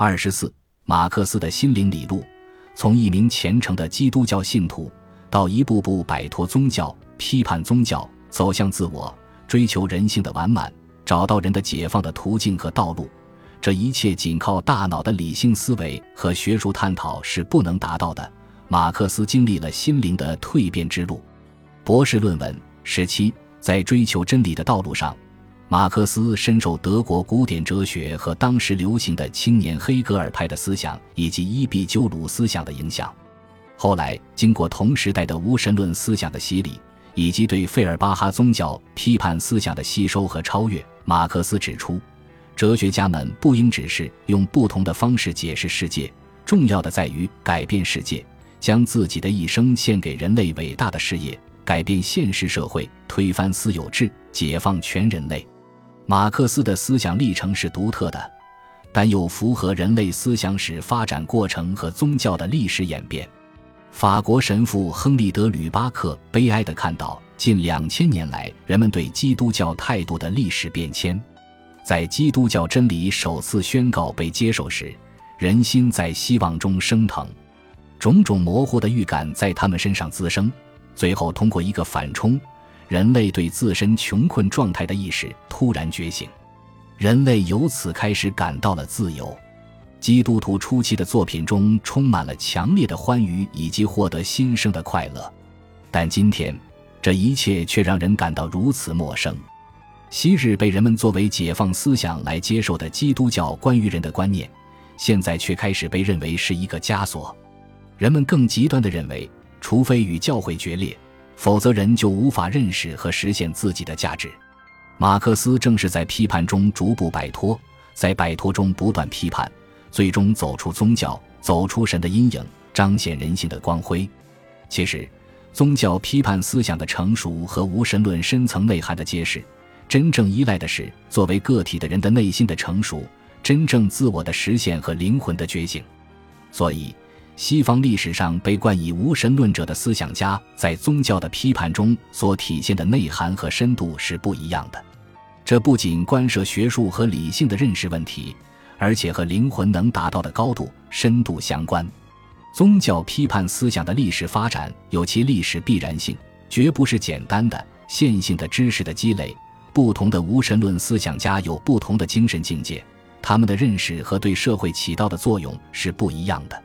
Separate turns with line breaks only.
二十四，马克思的心灵理路，从一名虔诚的基督教信徒，到一步步摆脱宗教、批判宗教、走向自我、追求人性的完满、找到人的解放的途径和道路，这一切仅靠大脑的理性思维和学术探讨是不能达到的。马克思经历了心灵的蜕变之路。博士论文十七，在追求真理的道路上。马克思深受德国古典哲学和当时流行的青年黑格尔派的思想以及伊壁鸠鲁思想的影响。后来，经过同时代的无神论思想的洗礼，以及对费尔巴哈宗教批判思想的吸收和超越，马克思指出，哲学家们不应只是用不同的方式解释世界，重要的在于改变世界，将自己的一生献给人类伟大的事业，改变现实社会，推翻私有制，解放全人类。马克思的思想历程是独特的，但又符合人类思想史发展过程和宗教的历史演变。法国神父亨利·德吕巴克悲哀地看到近两千年来人们对基督教态度的历史变迁。在基督教真理首次宣告被接受时，人心在希望中升腾，种种模糊的预感在他们身上滋生，最后通过一个反冲。人类对自身穷困状态的意识突然觉醒，人类由此开始感到了自由。基督徒初期的作品中充满了强烈的欢愉以及获得新生的快乐，但今天这一切却让人感到如此陌生。昔日被人们作为解放思想来接受的基督教关于人的观念，现在却开始被认为是一个枷锁。人们更极端地认为，除非与教会决裂。否则，人就无法认识和实现自己的价值。马克思正是在批判中逐步摆脱，在摆脱中不断批判，最终走出宗教，走出神的阴影，彰显人性的光辉。其实，宗教批判思想的成熟和无神论深层内涵的揭示，真正依赖的是作为个体的人的内心的成熟，真正自我的实现和灵魂的觉醒。所以。西方历史上被冠以无神论者的思想家，在宗教的批判中所体现的内涵和深度是不一样的。这不仅关涉学术和理性的认识问题，而且和灵魂能达到的高度、深度相关。宗教批判思想的历史发展有其历史必然性，绝不是简单的线性的知识的积累。不同的无神论思想家有不同的精神境界，他们的认识和对社会起到的作用是不一样的。